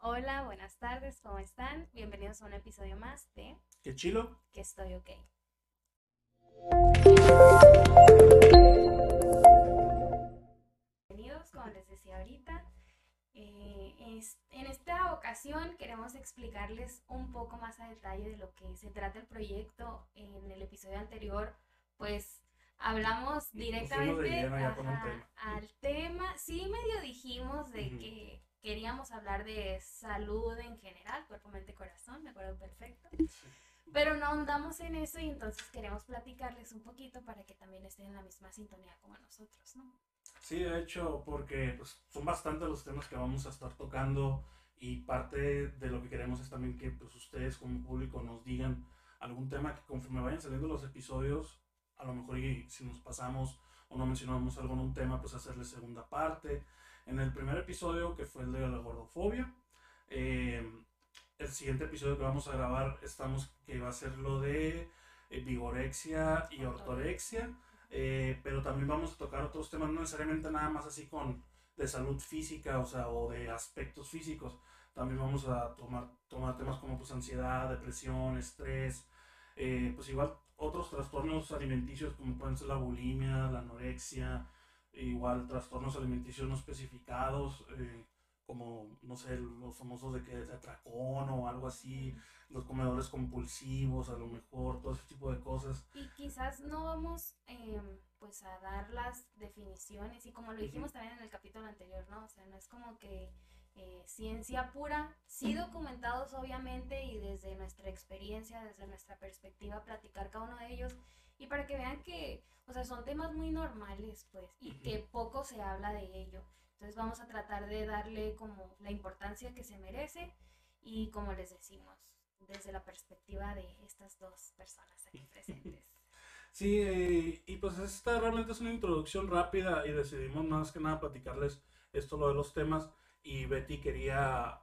Hola, buenas tardes, ¿cómo están? Bienvenidos a un episodio más de Qué chilo. Que estoy ok. Bienvenidos, como les decía ahorita. Eh, es- en esta ocasión queremos explicarles un poco más a detalle de lo que se trata el proyecto. En el episodio anterior, pues hablamos de directamente ajá, tema. al tema. Sí, medio dijimos de que queríamos hablar de salud en general, cuerpo, mente, corazón, me acuerdo perfecto. Pero no andamos en eso y entonces queremos platicarles un poquito para que también estén en la misma sintonía como nosotros, ¿no? Sí, de hecho, porque pues, son bastantes los temas que vamos a estar tocando y parte de lo que queremos es también que pues, ustedes como público nos digan algún tema que conforme vayan saliendo los episodios, a lo mejor y si nos pasamos o no mencionamos algo en un tema, pues hacerle segunda parte. En el primer episodio, que fue el de la gordofobia, eh, el siguiente episodio que vamos a grabar estamos que va a ser lo de eh, vigorexia y ortorexia. Eh, pero también vamos a tocar otros temas, no necesariamente nada más así con de salud física, o sea, o de aspectos físicos. También vamos a tomar, tomar temas como pues ansiedad, depresión, estrés, eh, pues igual otros trastornos alimenticios como pueden ser la bulimia, la anorexia, igual trastornos alimenticios no especificados, eh, como, no sé, los famosos de que de atracón o algo así, los comedores compulsivos, a lo mejor, todo ese tipo de cosas. Y quizás no vamos em, pues a dar las definiciones y como lo dijimos también en el capítulo anterior, ¿no? O sea, no es como que eh, ciencia pura, sí documentados obviamente y desde nuestra experiencia, desde nuestra perspectiva, platicar cada uno de ellos y para que vean que, o sea, son temas muy normales pues y que poco se habla de ello. Entonces vamos a tratar de darle como la importancia que se merece y como les decimos, desde la perspectiva de estas dos personas aquí presentes. Sí, eh, y pues esta realmente es una introducción rápida y decidimos más que nada platicarles esto, lo de los temas. Y Betty quería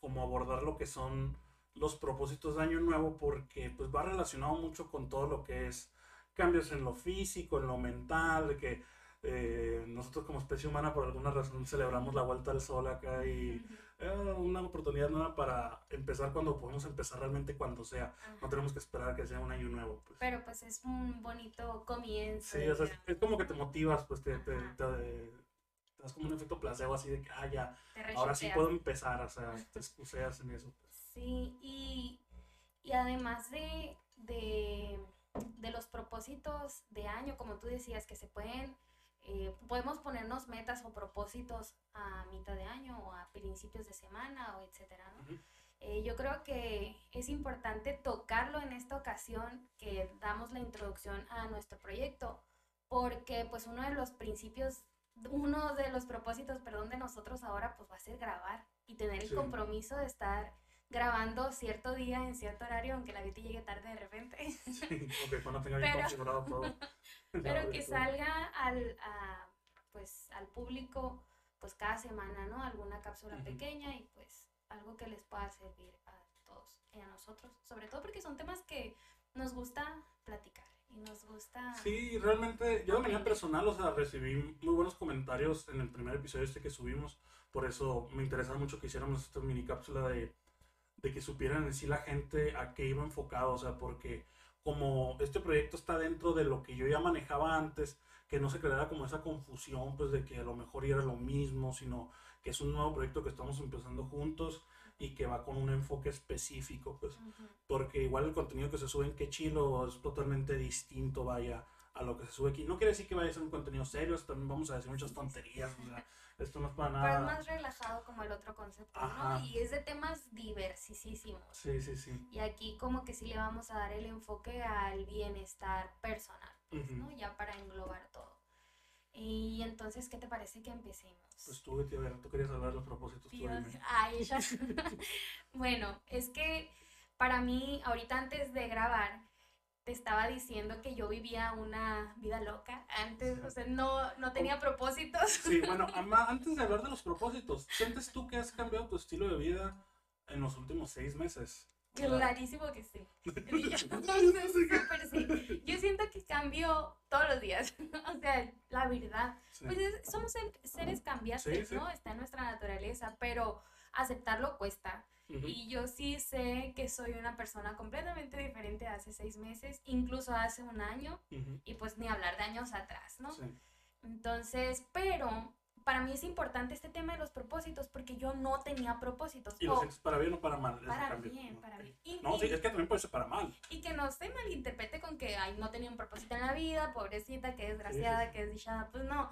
como abordar lo que son los propósitos de Año Nuevo porque pues va relacionado mucho con todo lo que es cambios en lo físico, en lo mental, de que eh, nosotros como especie humana por alguna razón celebramos la vuelta al sol acá y eh, una oportunidad nueva para empezar cuando podemos empezar realmente cuando sea. No tenemos que esperar que sea un año nuevo. Pues. Pero pues es un bonito comienzo. Sí, o sea, es, como que te motivas, pues te, te, te- te das como un efecto placebo así de que, ah, ya, ahora sí puedo empezar, o sea, te excuseas en eso. pues. Sí, y, y además de, de, de los propósitos de año, como tú decías, que se pueden, eh, podemos ponernos metas o propósitos a mitad de año o a principios de semana o etcétera. Eh, yo creo que es importante tocarlo en esta ocasión que damos la introducción a nuestro proyecto, porque pues uno de los principios, uno de los propósitos, perdón, de nosotros ahora pues va a ser grabar y tener el Sí. compromiso de estar grabando cierto día en cierto horario, aunque la Betty llegue tarde de repente, Sí, cuando tenga bien Pero- configurado todo. pero que salga al, a, pues, al público pues cada semana, ¿no? Alguna cápsula pequeña y pues algo que les pueda servir a todos y a nosotros, sobre todo porque son temas que nos gusta platicar y nos gusta... Sí, realmente, yo de manera personal, o sea, recibí muy buenos comentarios en el primer episodio este que subimos, por eso me interesa mucho que hiciéramos esta mini cápsula de, de que supieran en sí la gente a qué iba enfocado, o sea, porque como este proyecto está dentro de lo que yo ya manejaba antes, que no se creara como esa confusión, pues de que a lo mejor era lo mismo, sino que es un nuevo proyecto que estamos empezando juntos y que va con un enfoque específico, pues Ujú. porque igual el contenido que se sube en Que Chilo es totalmente distinto, vaya, a lo que se sube aquí. No quiere decir que vaya a ser un contenido serio, también vamos a decir muchas tonterías, o sea, esto no es para Pero es nada. más relajado como el otro concepto, Ajá. ¿no? Y es de temas diversisísimos. Sí, sí, sí. Y aquí como que sí le vamos a dar el enfoque al bienestar personal, pues. ¿no? Ya para englobar todo. Y entonces, ¿qué te parece que empecemos? Pues tú, Betty, a ver, tú querías hablar de los propósitos. tú Dios, ay, ya. bueno, es que para mí, ahorita antes de grabar, te estaba diciendo que yo vivía una vida loca antes, o sea, no, no tenía propósitos. Sí, bueno, antes de hablar de los propósitos, ¿sientes tú que has cambiado tu estilo de vida en los últimos seis meses? Clarísimo que sí. Sí. Yo siento que cambio todos los días. O sea, la verdad. Sí. Pues es- somos ser- seres cambiantes, sí. ¿no? Está en nuestra naturaleza, pero aceptarlo cuesta. Y yo sí sé que soy una persona completamente diferente hace seis meses, incluso hace un año, y pues ni hablar de años atrás, ¿no? Entonces, pero para mí es importante este tema de los propósitos porque yo no tenía propósitos. ¿Y lo sientes para bien o para mal? Para bien, para bien. no, sí, es que también puede ser para mal. Y que no se malinterprete con que, ay, no tenía un propósito en la vida, pobrecita, que desgraciada, que desdichada. Pues no,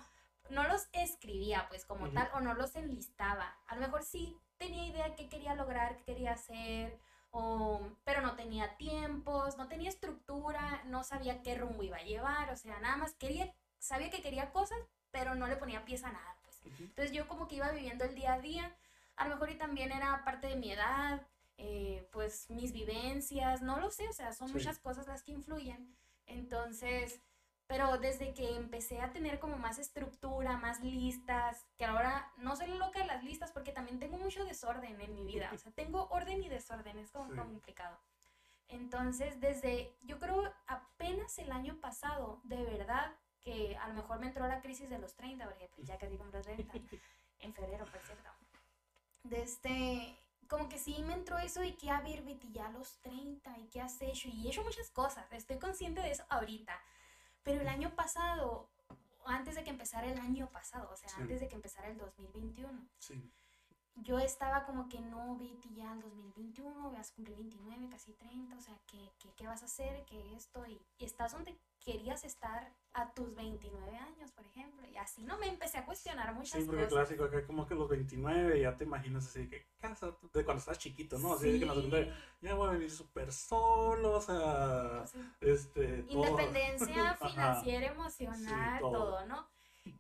no los escribía pues como tal o no los enlistaba. A lo mejor sí tenía idea qué quería lograr, qué quería hacer, o, pero no tenía tiempos, no tenía estructura, no sabía qué rumbo iba a llevar, o sea, nada más quería, sabía que quería cosas, pero no le ponía pieza a nada. Pues. Entonces yo como que iba viviendo el día a día, a lo mejor y también era parte de mi edad, eh, pues mis vivencias, no lo sé, o sea, son muchas cosas las que influyen. Entonces, pero desde que empecé a tener como más estructura, más listas, que ahora no soy loca de las listas porque también tengo mucho desorden en mi vida, o sea, tengo orden y desorden, es como complicado. Entonces, desde, yo creo apenas el año pasado, de verdad, que a lo mejor me entró la crisis de los 30, porque pues, ya casi compré 30, en febrero, por cierto. De este, como que sí me entró eso y que a ver, Betty, ya los 30, y qué has hecho, y he hecho muchas cosas, estoy consciente de eso ahorita pero el año pasado, antes de que empezara el año pasado, o sea, antes de que empezara el 2021, yo estaba como que no, Betty, ya el 2021, vas a cumplir 29, casi 30, o sea, ¿qué, qué, qué vas a hacer? ¿Qué esto? Y, y estás donde querías estar a tus 29 años, por ejemplo. Y así no me empecé a cuestionar muchas cosas. Sí, porque clásico, acá como que los 29 ya te imaginas así que casa, de cuando estás chiquito, ¿no? Así de que en ya voy a vivir súper solo, o sea, este, Independencia financiera, emocional, todo. ¿no?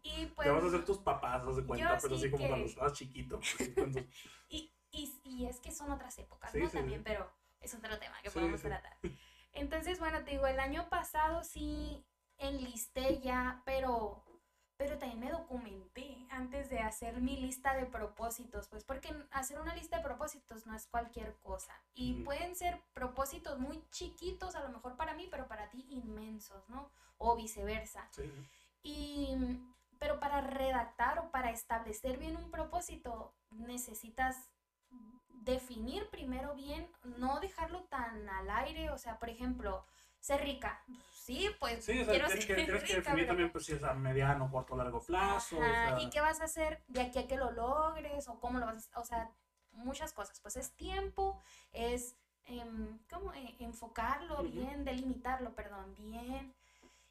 Y pues... Ya vas a ser tus papás, haz de cuenta, pero así como cuando estabas chiquito. Pues, y, y, y, es que son otras épocas, ¿no? También, pero es otro tema que podemos tratar. Entonces, bueno, te digo, el año pasado sí enlisté ya, pero, pero también me documenté antes de hacer mi lista de propósitos, pues porque hacer una lista de propósitos no es cualquier cosa. Y pueden ser propósitos muy chiquitos, a lo mejor para mí, pero para ti inmensos, ¿no? O viceversa. Sí. Y, pero para redactar o para establecer bien un propósito, necesitas definir primero bien, no dejarlo tan al aire, o sea, por ejemplo, ser rica. Sí, pues sí, o sea, quiero tienes, ser que, tienes que definir también pues, si es a mediano, corto, largo plazo. ¿Y qué vas a hacer de aquí a que lo logres? ¿O cómo lo vas a O sea, muchas cosas. Pues es tiempo, es em, ¿cómo? E, enfocarlo bien, delimitarlo, perdón, bien.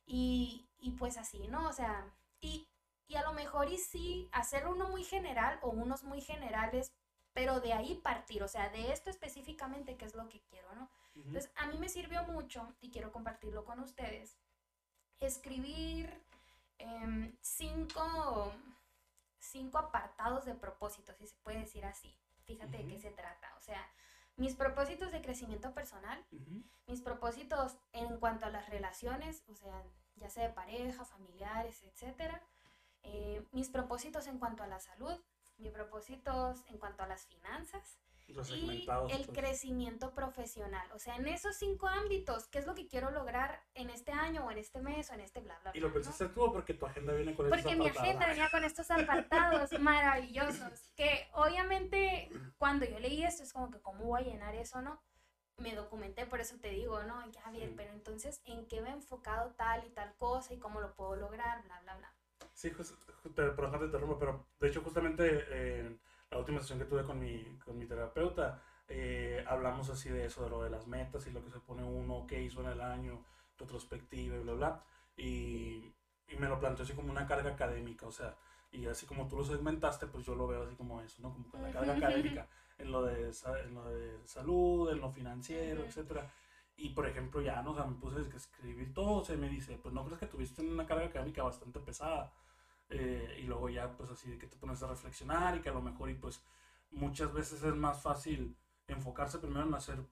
Y, y pues así, ¿no? O sea, y, y a lo mejor y sí, hacer uno muy general o unos muy generales pero de ahí partir, o sea, de esto específicamente, qué es lo que quiero, ¿no? Entonces, a mí me sirvió mucho, y quiero compartirlo con ustedes, escribir em, cinco, cinco apartados de propósitos, si se puede decir así. Fíjate de qué se trata, o sea, mis propósitos de crecimiento personal, mis propósitos en cuanto a las relaciones, o sea, ya sea de pareja, familiares, etcétera, eh, mis propósitos en cuanto a la salud, mis propósitos en cuanto a las finanzas y el pues. crecimiento profesional. O sea, en esos cinco ámbitos, ¿qué es lo que quiero lograr en este año o en este mes o en este bla, bla, bla? Y lo pensaste tú porque tu agenda viene con estos Porque mi agenda venía con estos apartados maravillosos. Que obviamente cuando yo leí esto es como que, ¿cómo voy a llenar eso, no? Me documenté, por eso te digo, ¿no? Ya, bien, pero entonces, ¿en qué va enfocado tal y tal cosa y cómo lo puedo lograr? Bla, bla, bla. Sí, perdón te interrumpo, pero de hecho justamente en la última sesión que tuve con mi, con mi terapeuta, eh, hablamos así de eso, de lo de las metas y lo que se pone uno, qué hizo en el año, retrospectiva y bla, bla. Y, y me lo planteó así como una carga académica, o sea, y así como tú lo segmentaste, pues yo lo veo así como eso, ¿no? Como la carga académica en lo de, en lo de salud, en lo financiero, etcétera. Y por ejemplo, ya no, o me puse a escribir todo, o sea, me dice, pues no crees que tuviste una carga académica bastante pesada. Eh, y luego ya, pues así de que te pones a reflexionar y que a lo mejor, y pues muchas veces es más fácil enfocarse primero en hacer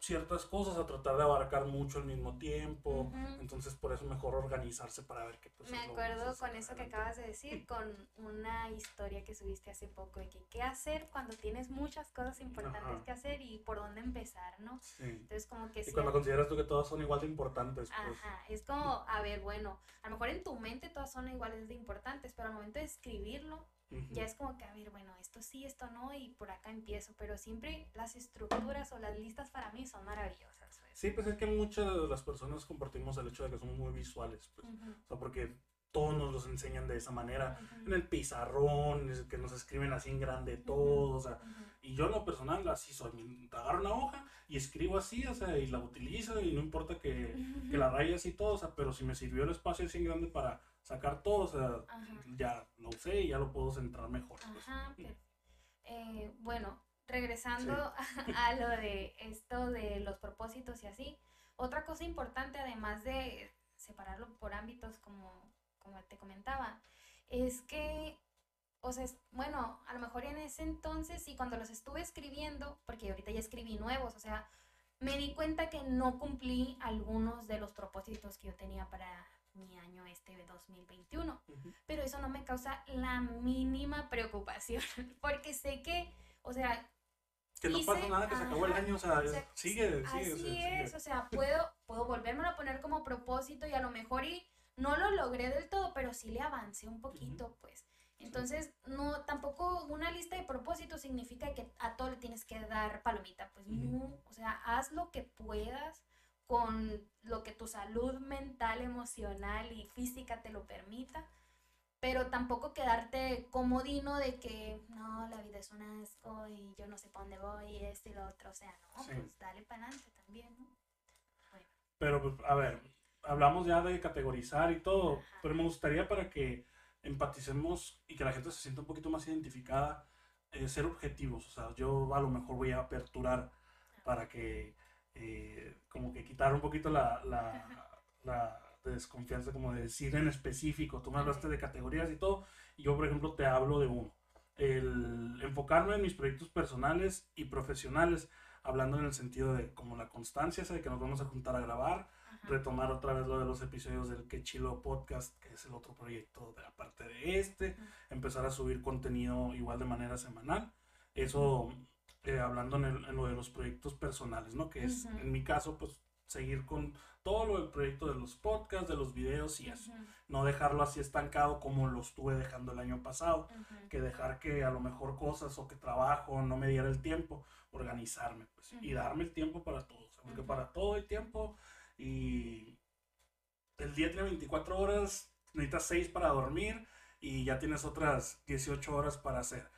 ciertas cosas a tratar de abarcar mucho al mismo tiempo. Entonces, por eso mejor organizarse para ver qué pues, Me acuerdo con eso que acabas de decir, con una historia que subiste hace poco de que qué hacer cuando tienes muchas cosas importantes que hacer y por dónde empezar, ¿no? Sí. Entonces, como que... Y cuando consideras tú que todas son igual de importantes. Pues. Ajá, es como, a ver, bueno, a lo mejor en tu mente todas son iguales de importantes, pero al momento de escribirlo, Ya es como que, a ver, bueno, esto sí, esto no, y por acá empiezo, pero siempre las estructuras o las listas para mí son maravillosas. Sí, pues es que muchas de las personas compartimos el hecho de que somos muy visuales, pues, o sea, porque todos nos los enseñan de esa manera, en el pizarrón, que nos escriben así en grande todo, o sea, y yo en lo personal así soy, agarro una hoja y escribo así, o sea, y la utilizo y no importa que, que la rayes y todo, o sea, pero si me sirvió el espacio así en grande para sacar todo, o sea, ya lo usé y ya lo puedo centrar mejor. Pues. Ajá, eh, bueno, regresando a, lo de esto de los propósitos y así, otra cosa importante además de separarlo por ámbitos como, como te comentaba, es que, o sea, bueno, a lo mejor en ese entonces y cuando los estuve escribiendo, porque ahorita ya escribí nuevos, o sea, me di cuenta que no cumplí algunos de los propósitos que yo tenía para mi año este de 2021. Pero eso no me causa la mínima preocupación, porque sé que, o sea... Que no pasa nada, que se acabó el año, o sea, sigue, sigue. Así es, o sea, puedo, puedo volvérmelo a poner como propósito y a lo mejor y no lo logré del todo, pero sí le avancé un poquito, pues. Entonces, no, tampoco una lista de propósitos significa que a todo le tienes que dar palomita, pues no, o sea, haz lo que puedas, con lo que tu salud mental, emocional y física te lo permita, pero tampoco quedarte comodino de que no, la vida es un asco y yo no sé para dónde voy y esto y lo otro, o sea, no, pues dale para adelante también, ¿no? Pero, pues, a ver, hablamos ya de categorizar y todo, pero me gustaría para que empaticemos y que la gente se sienta un poquito más identificada, eh, ser objetivos, o sea, yo a lo mejor voy a aperturar para que eh, como que quitar un poquito la, la, desconfianza, como de decir en específico. Tú me hablaste de categorías y todo, y yo, por ejemplo, te hablo de uno. El enfocarme en mis proyectos personales y profesionales, hablando en el sentido de como la constancia, de que nos vamos a juntar a grabar, retomar otra vez lo de los episodios del Que Chilo Podcast, que es el otro proyecto de la parte de este, empezar a subir contenido igual de manera semanal. Eso eh, hablando en, lo de los proyectos personales, ¿no? Que es, en mi caso, pues seguir con todo lo del proyecto de los podcasts, de los videos y eso. No dejarlo así estancado como lo estuve dejando el año pasado, que dejar que a lo mejor cosas o que trabajo no me diera el tiempo, organizarme, pues, y darme el tiempo para todo, porque para todo hay tiempo y el día tiene 24 horas, necesitas 6 para dormir y ya tienes otras 18 horas para hacer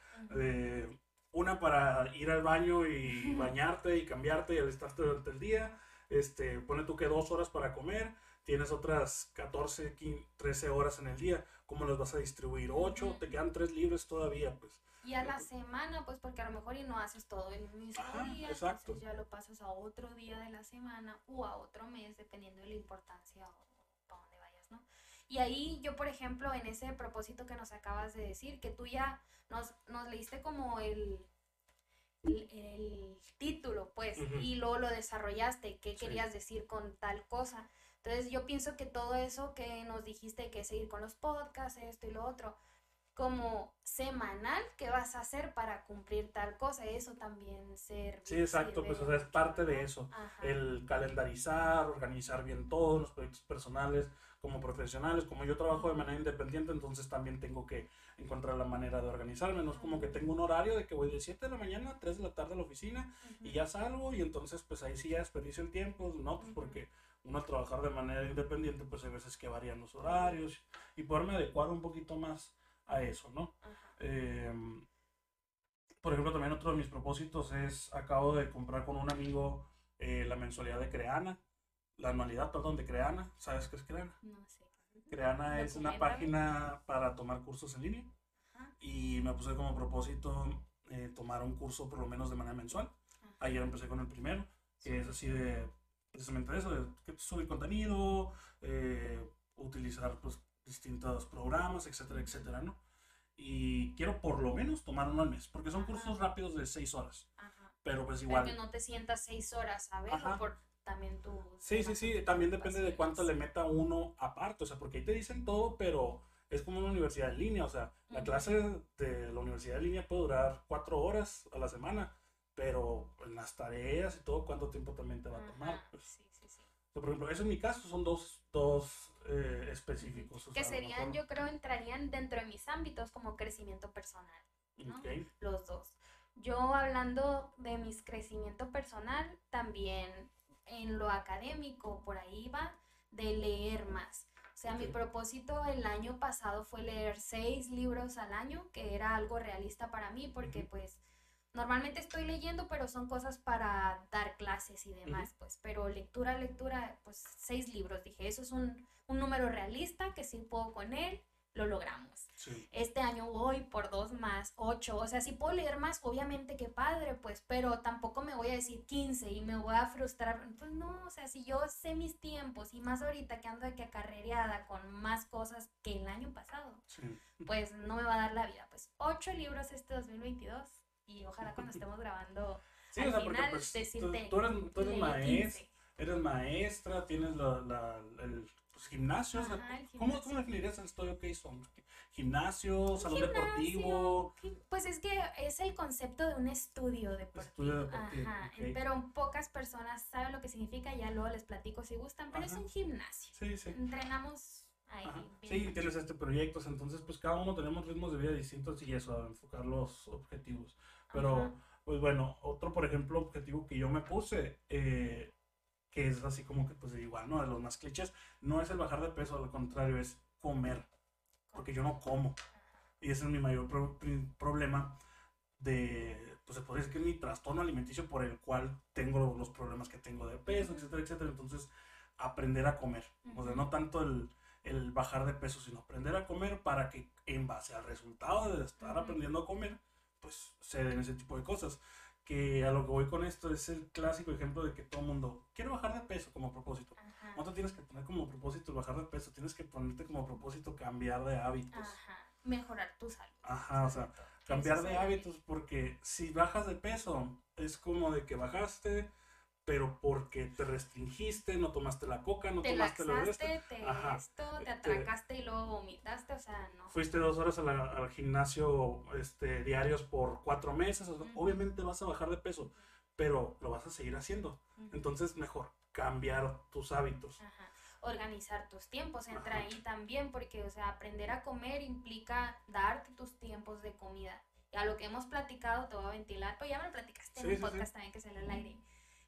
una para ir al baño y bañarte y cambiarte y alistarte durante el día. Este, pone tú que dos horas para comer, tienes otras 14, 15, 13 horas en el día. ¿Cómo las vas a distribuir? ¿Ocho? Te quedan tres libres todavía, pues. Y a la semana, pues porque a lo mejor y no haces todo el mismo día, exacto. entonces ya lo pasas a otro día de la semana o a otro mes, dependiendo de la importancia Y ahí yo, por ejemplo, en ese propósito que nos acabas de decir, que tú ya nos, nos leíste como el, el, título, pues, y luego lo desarrollaste, qué querías decir con tal cosa. Entonces yo pienso que todo eso que nos dijiste, que seguir con los podcasts, esto y lo otro, como semanal, ¿qué vas a hacer para cumplir tal cosa? Eso también ser... Sí, exacto, pues o sea, es parte de eso. El calendarizar, organizar bien todos los proyectos personales, como profesionales, como yo trabajo de manera independiente, entonces también tengo que encontrar la manera de organizarme. No es como que tengo un horario de que voy de 7 de la mañana a 3 de la tarde a la oficina y ya salgo y entonces pues ahí sí ya desperdicio el tiempo, ¿no? Pues porque uno trabajar de manera independiente pues hay veces que varían los horarios y poderme adecuar un poquito más a eso, ¿no? Em, por ejemplo, también otro de mis propósitos es, acabo de comprar con un amigo eh, la mensualidad de Creana la anualidad, perdón, de Creana. ¿Sabes qué es Creana? No sé. Creana es una página para tomar cursos en línea. Y me puse como propósito eh, tomar un curso por lo menos de manera mensual. Ayer empecé con el primero, que es así de precisamente eso, de subir contenido, eh, utilizar pues, distintos programas, etcétera, etcétera, ¿no? Y quiero por lo menos tomar uno al mes, porque son cursos rápidos de seis horas. Ajá. Pero pues igual. Para que no te sientas seis horas a verlo, por también tú. Sí, sí, sí, también depende de cuánto le meta uno aparte, o sea, porque ahí te dicen todo, pero es como una universidad en línea, o sea, la clase de la universidad en línea puede durar cuatro horas a la semana, pero en las tareas y todo, ¿cuánto tiempo también te va a tomar? Pues, sí, sí, sí. por ejemplo, eso en mi caso son dos, dos eh, específicos. que serían, yo creo, entrarían dentro de mis ámbitos como crecimiento personal. Los dos. Yo hablando de mis crecimiento personal, también en lo académico, por ahí va, de leer más. O sea, mi propósito el año pasado fue leer seis libros al año, que era algo realista para mí, porque pues normalmente estoy leyendo, pero son cosas para dar clases y demás, pues, pero lectura, lectura, pues seis libros, dije, eso es un, un número realista, que si puedo con él, lo logramos. Este año voy por dos más, ocho. O sea, si puedo leer más, obviamente que padre, pues, pero tampoco me voy a decir 15 y me voy a frustrar. Pues no, o sea, si yo sé mis tiempos y más ahorita que ando de que acarrereada con más cosas que el año pasado, pues no me va a dar la vida. Pues ocho libros este 2022 y ojalá cuando estemos grabando al final pues, decirte. Tú, eres, maestra, eres maestra, tienes la, el pues, gimnasios. ¿Cómo, ¿Cómo, definirías el estudio que hizo? ¿Gimnasio, salón deportivo? Pues es que es el concepto de un estudio deportivo. Ajá, pero pocas personas saben lo que significa, ya luego les platico si gustan, pero es un gimnasio. Sí, sí. Entrenamos ahí. Sí, tienes este proyecto, entonces pues cada uno tenemos ritmos de vida distintos y eso, enfocar los objetivos. Pero, pues bueno, otro, por ejemplo, objetivo que yo me puse, eh, que es así como que pues igual, ¿no? De los más clichés, no es el bajar de peso, al contrario, es comer, porque yo no como. Y ese es mi mayor problema de, pues se puede decir que es mi trastorno alimenticio por el cual tengo los problemas que tengo de peso, etcétera, etcétera. Entonces, aprender a comer. O sea, no tanto el, el, bajar de peso, sino aprender a comer para que en base al resultado de estar aprendiendo a comer, pues se den ese tipo de cosas que a lo que voy con esto es el clásico ejemplo de que todo el mundo quiere bajar de peso como propósito. No te tienes que poner como propósito bajar de peso, tienes que ponerte como propósito cambiar de hábitos. Ajá. Mejorar tu salud. Ajá, o sea, cambiar de hábitos porque si bajas de peso es como de que bajaste, pero porque te restringiste, no tomaste la coca, no tomaste la Te, te esto, te atracaste y luego vomitaste, o sea, no. Fuiste dos horas al gimnasio este, diarios por cuatro meses, obviamente vas a bajar de peso, pero lo vas a seguir haciendo. Entonces, mejor cambiar tus hábitos. Ajá. Organizar tus tiempos entra ahí también, porque, o sea, aprender a comer implica darte tus tiempos de comida. Y a lo que hemos platicado, te voy a ventilar, pues ya me lo platicaste en el podcast también que sale al aire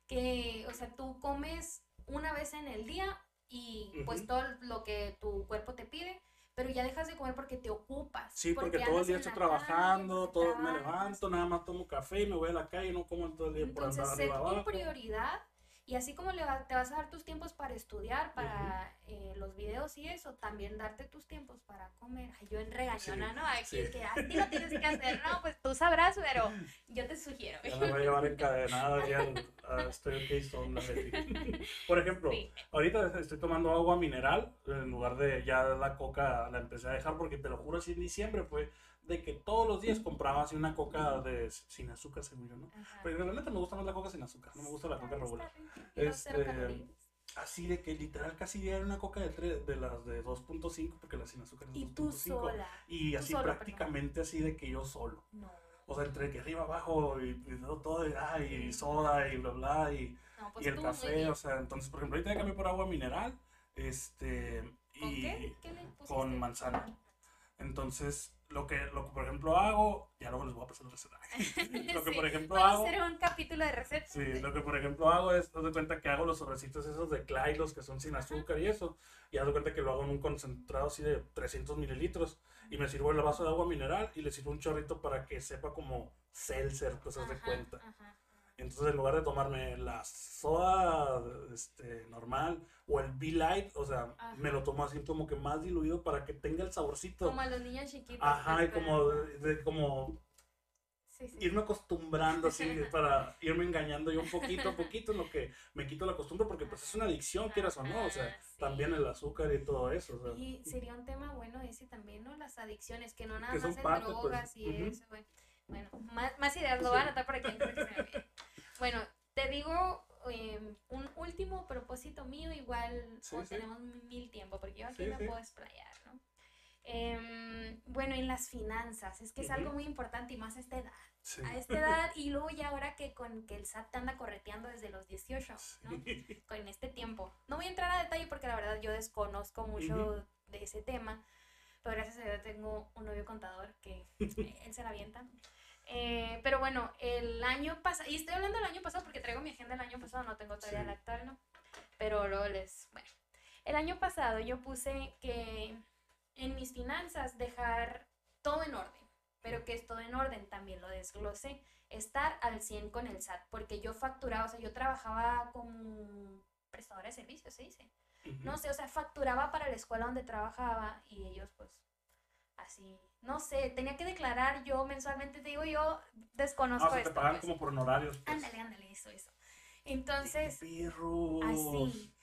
que, o sea, tú comes una vez en el día y pues todo lo que tu cuerpo te pide, pero ya dejas de comer porque te ocupas. Sí, porque, todo el día estoy trabajando, todo, me levanto, nada más tomo café y me voy a la calle y no como todo el día Entonces, por andar arriba tu prioridad y así como le te vas a dar tus tiempos para estudiar, para eh, los videos y eso, también darte tus tiempos para comer. Ay, yo en regañona, ¿no? Aquí que a ti lo tienes que hacer, no, pues tú sabrás, pero yo te sugiero. Ya me voy a llevar encadenado ya estoy ok son Por ejemplo, ahorita estoy tomando agua mineral en lugar de ya la coca la empecé a dejar porque te lo juro, así en diciembre fue de que todos los días compraba así una coca de sin azúcar, según yo, ¿no? Pero realmente me gusta más la coca sin azúcar, no me gusta la coca regular. Este, así de que literal casi diario una coca de, de las de 2.5 porque la sin azúcar es 2.5 y así prácticamente así de que yo solo. No. O sea, entre que arriba abajo y, todo, y, soda y bla bla y, pues y el café, o sea, entonces por ejemplo ahorita ya cambié por agua mineral, este y ¿Con qué? le con manzana. Entonces, lo que, lo que por ejemplo hago, ya luego les voy a pasar la receta. lo que por ejemplo hago. hacer un capítulo de recetas. Sí, lo que por ejemplo hago es, haz de cuenta que hago los sobrecitos esos de Clylos que son sin azúcar y eso. Y haz de cuenta que lo hago en un concentrado así de 300 mililitros. Y me sirvo el vaso de agua mineral y le sirvo un chorrito para que sepa como seltzer, pues haz de cuenta. Ajá. Entonces, en lugar de tomarme la soda este, normal o el B-Light, o sea, me lo tomo así como que más diluido para que tenga el saborcito. Como a los niños chiquitos. Ajá, y como, de, como irme acostumbrando así para irme engañando yo un poquito a poquito en lo que me quito la costumbre porque pues es una adicción, quieras o no, o sea, también el azúcar y todo eso. Y sería un tema bueno ese también, ¿no? Las adicciones, que no nada más en pues, drogas y eso, Bueno, más, más ideas lo voy a anotar para que, que se me bueno, te digo em, un último propósito mío, igual tenemos mil tiempo, porque yo aquí me puedo explayar, ¿no? Em, bueno, en las finanzas, es que es algo muy importante y más a esta edad. Sí. A esta edad y luego ya ahora que con que el SAT te anda correteando desde los 18, ¿no? Con este tiempo. No voy a entrar a detalle porque la verdad yo desconozco mucho Ujú. de ese tema, pero gracias a Dios tengo un novio contador que eh, él se la avienta. Eh, pero bueno, el año pasado, y estoy hablando del año pasado porque traigo mi agenda del año pasado, no tengo todavía Sí. la actual, ¿no? Pero luego les, bueno, el año pasado yo puse que en mis finanzas dejar todo en orden, pero que es todo en orden, también lo desglosé, estar al 100 con el SAT, porque yo facturaba, o sea, yo trabajaba como prestadora de servicios, se dice. No sé, o sea, facturaba para la escuela donde trabajaba y ellos pues así, no sé, tenía que declarar yo mensualmente, te digo, yo Ah, desconozco o sea, te esto. pagan pues. como por honorarios. pues. Ándale, ándale, eso, eso. Entonces, Perros. así.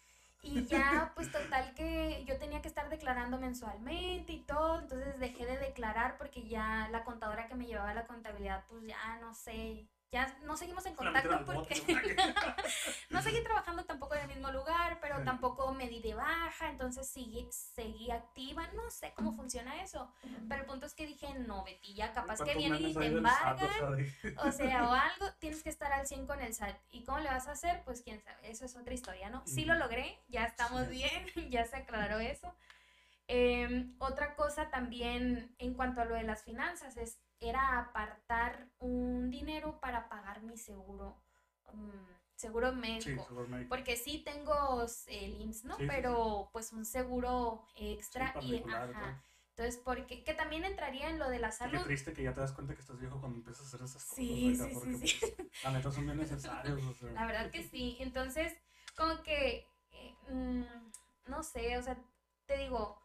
Y ya, pues total que yo tenía que estar declarando mensualmente y todo, entonces dejé de declarar porque ya la contadora que me llevaba la contabilidad, pues ya no sé, ya no seguimos en contacto porque ¿no? seguí trabajando tampoco en el mismo lugar, pero tampoco me di de baja, entonces seguí, seguí activa, no sé cómo funciona eso, pero el punto es que dije, no, Betty, ya capaz que ¿Cuántos vienen y te embargan, o sea, o algo, tienes que estar al 100 con el SAT. ¿Y cómo le vas a hacer? Pues quién sabe, eso es otra historia, ¿no? Sí lo logré, ya estamos bien, ya se aclaró eso. Em, otra cosa también en cuanto a lo de las finanzas es, era apartar un dinero para pagar mi seguro, mm, seguro Sí, médico. seguro médico. Porque sí tengo eh, el IMSS, ¿no? Sí, sí, sí. Pero pues un seguro extra y ajá. Entonces, porque que también entraría en lo de la Y qué salud. triste que ya te das cuenta que estás viejo cuando empiezas a hacer esas cosas. Sí, sí, porque, sí, pues, la neta son bien necesarios. O sea. La verdad que sí. Entonces, como que, eh, mm, no sé, o sea, te digo,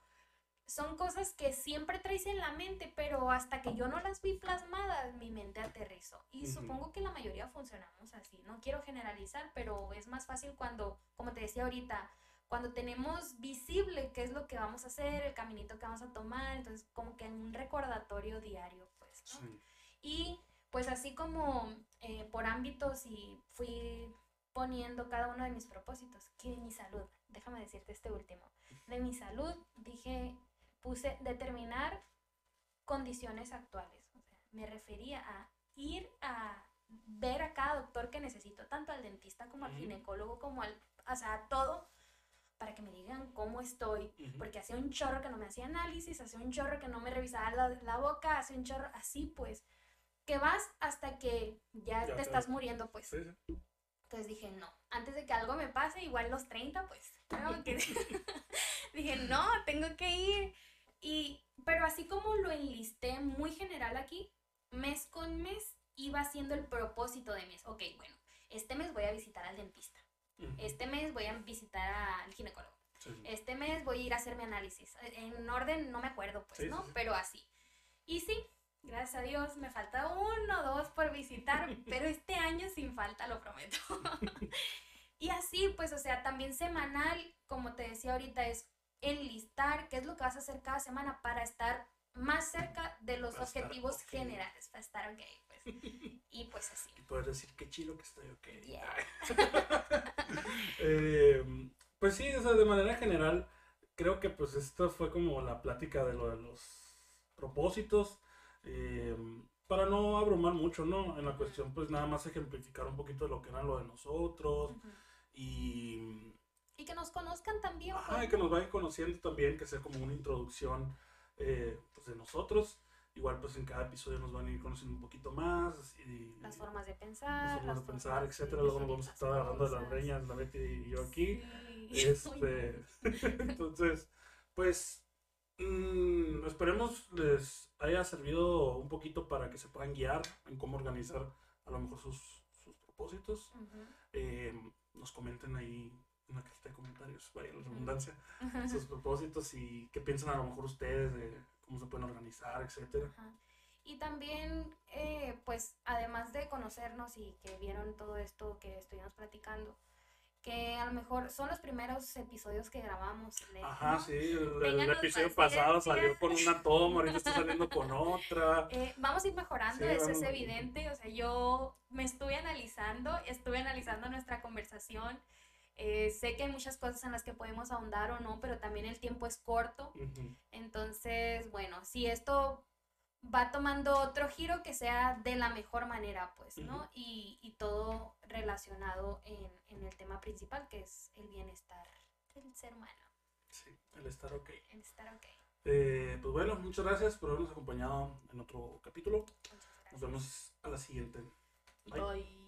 son cosas que siempre traes en la mente, pero hasta que yo no las vi plasmadas, mi mente aterrizó. Y supongo que la mayoría funcionamos así. No quiero generalizar, pero es más fácil cuando, como te decía ahorita, cuando tenemos visible qué es lo que vamos a hacer, el caminito que vamos a tomar, entonces como que un recordatorio diario, pues, ¿no? Sí. Y pues así como eh, por ámbitos y fui poniendo cada uno de mis propósitos, que de mi salud, déjame decirte este último, de mi salud dije, puse determinar condiciones actuales, o sea, me refería a ir a ver a cada doctor que necesito, tanto al dentista como al Ujú. ginecólogo, como al, o sea, todo, para que me digan cómo estoy, Ujú. porque hacía un chorro que no me hacía análisis, hacía un chorro que no me revisaba la, la boca, hacía un chorro así, pues, que vas hasta que ya, Ya te estás muriendo, pues. Sí, sí. Entonces dije, no, antes de que algo me pase, igual los 30, pues, que... dije, no, tengo que ir. Y, pero así como lo enlisté muy general aquí, mes con mes iba haciendo el propósito de mes. Ok, bueno, este mes voy a visitar al dentista. Este mes voy a visitar al ginecólogo. Sí. Este mes voy a ir a hacerme análisis. En orden no me acuerdo, pues, sí, ¿no? sí. Pero así. Y sí, gracias a Dios, me falta uno o dos por visitar, pero este año sin falta, lo prometo. y así, pues, o sea, también semanal, como te decía ahorita, es enlistar qué es lo que vas a hacer cada semana para estar más cerca de los Para objetivos generales, para estar ok, pues. Y pues así. Y poder decir qué chilo que estoy, ok. Yeah. Eh, pues sí, o sea, de manera general, creo que pues esto fue como la plática de lo de los propósitos. eh, para no abrumar mucho, ¿no? En la cuestión, pues nada más ejemplificar un poquito de lo que era lo de nosotros. Y, Y que nos conozcan también. ajá, pues, y que ¿no? nos vayan conociendo también, que sea como una introducción eh, pues, de nosotros. Igual pues en cada episodio nos van a ir conociendo un poquito más. Y, Las formas de las pensar. formas de las pensar, formas etcétera. Luego nos vamos a las estar agarrando de las reñas, la Betty y yo aquí. Sí. Este, entonces, pues, mm, esperemos les haya servido un poquito para que se puedan guiar en cómo organizar a lo mejor sus, sus propósitos. Ujú. Eh, nos comenten ahí en la cajita de comentarios, vaya la redundancia, sus propósitos y qué piensan a lo mejor ustedes de cómo se pueden organizar, etcétera. Ajá. Y también, eh, pues, además de conocernos y que vieron todo esto que estuvimos platicando, que a lo mejor son los primeros episodios que grabamos. ¿le- Ajá, sí, el, el episodio pasado salió con una toma, ahorita está saliendo con otra. Eh, vamos a ir mejorando, Sí, eso es vamos- evidente. O sea, yo me estuve analizando, estuve analizando nuestra conversación Eh, sé que hay muchas cosas en las que podemos ahondar o no, pero también el tiempo es corto. Entonces, bueno, si esto va tomando otro giro que sea de la mejor manera, pues, ¿no? Y, y todo relacionado en, en el tema principal, que es el bienestar del ser humano, Sí, el estar ok. el estar ok. Eh, pues bueno, muchas gracias por habernos acompañado en otro capítulo. Muchas Nos vemos a la siguiente. Bye. Bye.